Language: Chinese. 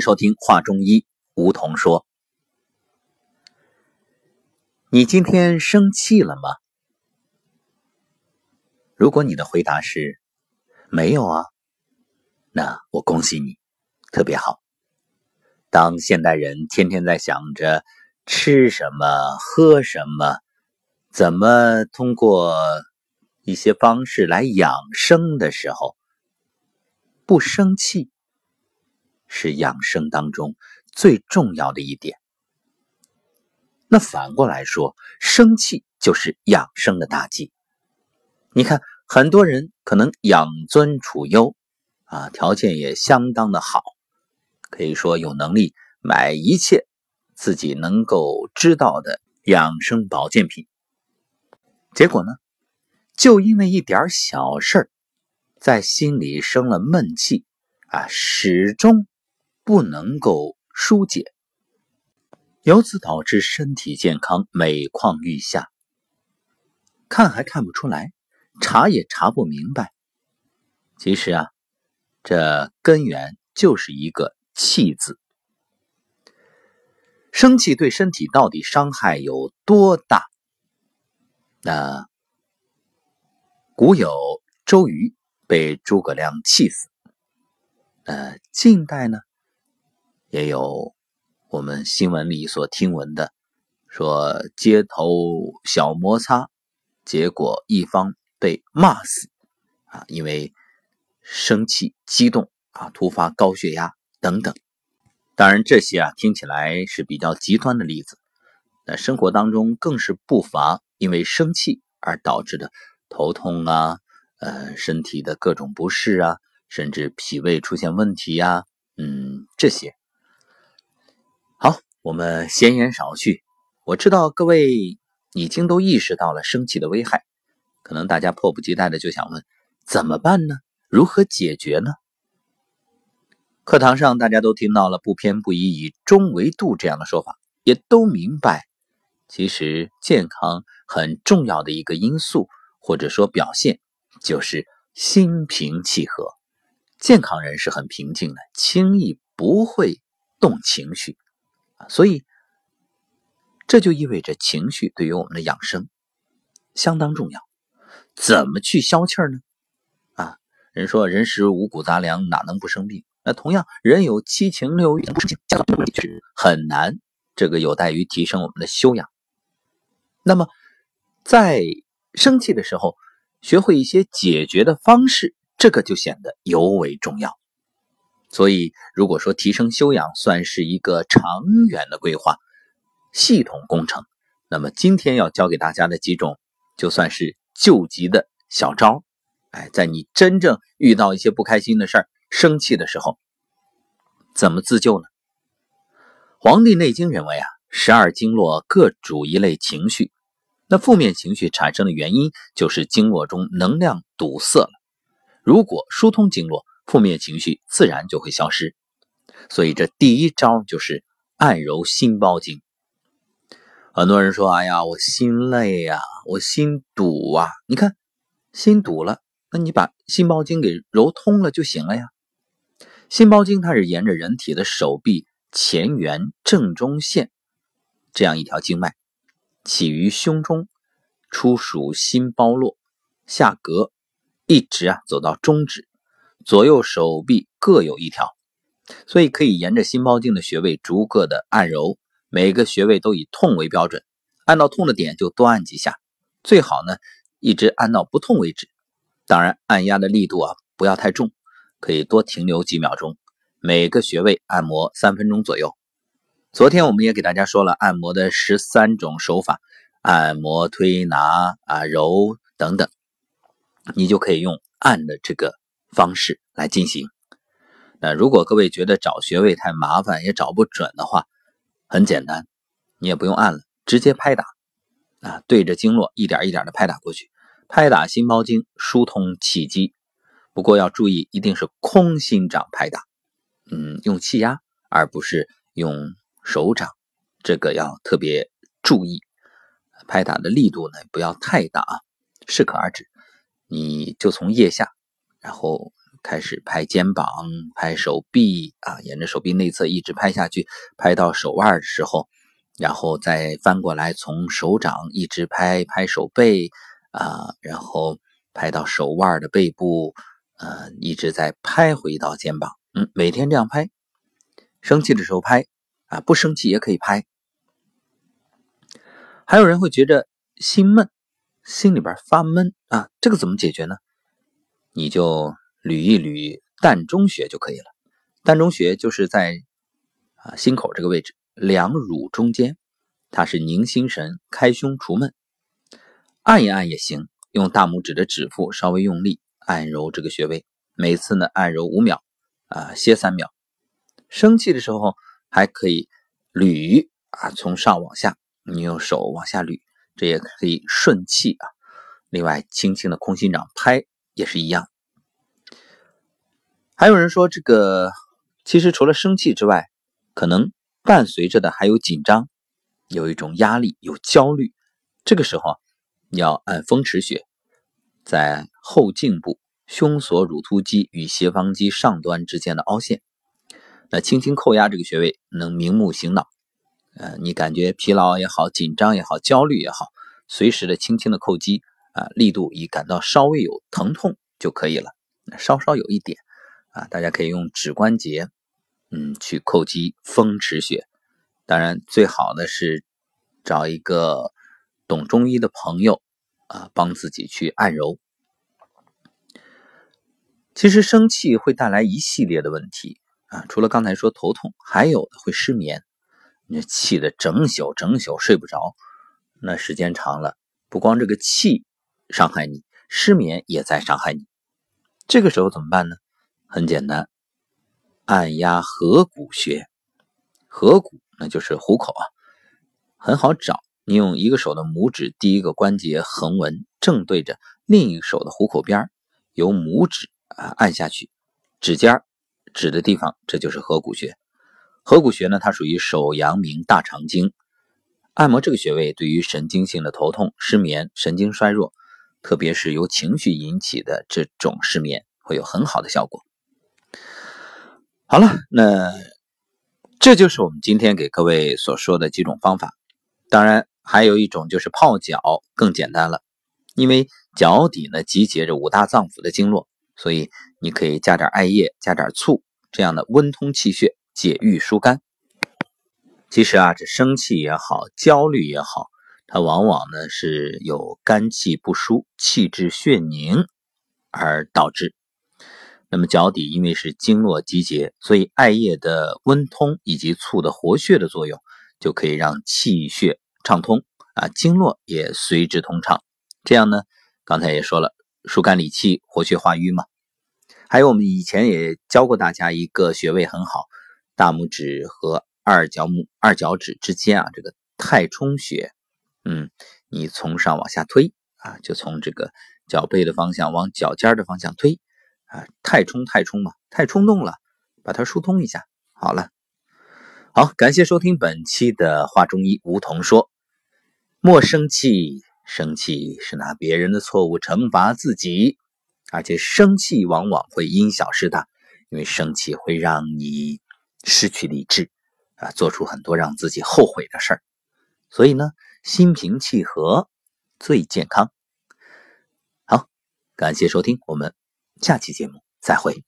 收听话中医，梧桐说：“你今天生气了吗？”如果你的回答是“没有啊”，那我恭喜你，特别好。当现代人天天在想着吃什么、喝什么，怎么通过一些方式来养生的时候，不生气。是养生当中最重要的一点。那反过来说，生气就是养生的大忌。你看，很多人可能养尊处优啊，条件也相当的好，可以说有能力买一切自己能够知道的养生保健品。结果呢，就因为一点小事，在心里生了闷气啊，始终。不能够疏解，由此导致身体健康每况愈下。看还看不出来，查也查不明白。其实啊，这根源就是一个“气”字。生气对身体到底伤害有多大？那古有周瑜被诸葛亮气死。呃，近代呢？也有我们新闻里所听闻的，说街头小摩擦，结果一方被骂死啊，因为生气激动啊，突发高血压等等。当然这些啊听起来是比较极端的例子，那生活当中更是不乏因为生气而导致的头痛啊，呃身体的各种不适啊，甚至脾胃出现问题呀，嗯这些。我们闲言少叙，我知道各位已经都意识到了生气的危害，可能大家迫不及待的就想问：怎么办呢？如何解决呢？课堂上大家都听到了“不偏不倚，以中为度”这样的说法，也都明白，其实健康很重要的一个因素或者说表现就是心平气和。健康人是很平静的，轻易不会动情绪。所以，这就意味着情绪对于我们的养生相当重要。怎么去消气儿呢？啊，人说人食五谷杂粮，哪能不生病？那同样，人有七情六欲，很难。这个有待于提升我们的修养。那么，在生气的时候，学会一些解决的方式，这个就显得尤为重要。所以，如果说提升修养算是一个长远的规划、系统工程，那么今天要教给大家的几种，就算是救急的小招。哎，在你真正遇到一些不开心的事儿、生气的时候，怎么自救呢？《黄帝内经》认为啊，十二经络各主一类情绪，那负面情绪产生的原因就是经络中能量堵塞了。如果疏通经络，负面情绪自然就会消失，所以这第一招就是按揉心包经。很多人说：“哎呀，我心累呀，我心堵啊。”你看，心堵了，那你把心包经给揉通了就行了呀。心包经它是沿着人体的手臂前缘正中线这样一条经脉，起于胸中，出属心包络，下膈，一直啊走到中指。左右手臂各有一条，所以可以沿着心包经的穴位逐个的按揉，每个穴位都以痛为标准，按到痛的点就多按几下，最好呢一直按到不痛为止。当然，按压的力度啊不要太重，可以多停留几秒钟，每个穴位按摩三分钟左右。昨天我们也给大家说了按摩的十三种手法，按摩、推拿啊、揉等等，你就可以用按的这个。方式来进行。那如果各位觉得找穴位太麻烦，也找不准的话，很简单，你也不用按了，直接拍打啊，对着经络一点一点的拍打过去，拍打心包经，疏通气机。不过要注意，一定是空心掌拍打，嗯，用气压而不是用手掌，这个要特别注意。拍打的力度呢，不要太大啊，适可而止。你就从腋下。然后开始拍肩膀、拍手臂啊，沿着手臂内侧一直拍下去，拍到手腕的时候，然后再翻过来，从手掌一直拍拍手背啊，然后拍到手腕的背部，呃，一直在拍回到肩膀。嗯，每天这样拍，生气的时候拍啊，不生气也可以拍。还有人会觉着心闷，心里边发闷啊，这个怎么解决呢？你就捋一捋膻中穴就可以了。膻中穴就是在啊心口这个位置，两乳中间，它是宁心神、开胸除闷。按一按也行，用大拇指的指腹稍微用力按揉这个穴位，每次呢按揉五秒啊，歇三秒。生气的时候还可以捋啊，从上往下。你用手往下捋，这也可以顺气啊。另外，轻轻的空心掌拍也是一样。还有人说，这个其实除了生气之外，可能伴随着的还有紧张，有一种压力，有焦虑。这个时候要按风池穴，在后颈部胸锁乳突肌与斜方肌上端之间的凹陷，那轻轻扣压这个穴位，能明目醒脑。呃，你感觉疲劳也好，紧张也好，焦虑也好，随时的轻轻的扣击啊，力度以感到稍微有疼痛就可以了，稍稍有一点啊，大家可以用指关节，嗯，去叩击风池穴。当然，最好的是找一个懂中医的朋友啊，帮自己去按揉。其实生气会带来一系列的问题啊，除了刚才说头痛，还有的会失眠。你气的整宿整宿睡不着，那时间长了，不光这个气伤害你，失眠也在伤害你。这个时候怎么办呢？很简单，按压合谷穴。合谷那就是虎口啊，很好找。你用一个手的拇指第一个关节横纹正对着另一手的虎口边由拇指啊按下去，指尖指的地方，这就是合谷穴。合谷穴呢，它属于手阳明大肠经，按摩这个穴位，对于神经性的头痛、失眠、神经衰弱，特别是由情绪引起的这种失眠，会有很好的效果。好了，那这就是我们今天给各位所说的几种方法。当然，还有一种就是泡脚，更简单了，因为脚底呢集结着五大脏腑的经络，所以你可以加点艾叶，加点醋，这样的温通气血。解郁疏肝。其实啊，这生气也好，焦虑也好，它往往呢是有肝气不舒、气滞血凝而导致。那么脚底因为是经络集结，所以艾叶的温通以及醋的活血的作用，就可以让气血畅通啊，经络也随之通畅。这样呢，刚才也说了，疏肝理气、活血化瘀嘛。还有我们以前也教过大家一个穴位很好。大拇指和二脚拇二脚趾之间啊，这个太冲穴，嗯，你从上往下推啊，就从这个脚背的方向往脚尖的方向推啊，太冲太冲嘛，太冲动了，把它疏通一下，好了。好，感谢收听本期的话中医梧桐说。莫生气，生气是拿别人的错误惩罚自己，而且生气往往会因小失大，因为生气会让你。失去理智，啊，做出很多让自己后悔的事儿，所以呢，心平气和最健康。好，感谢收听，我们下期节目再会。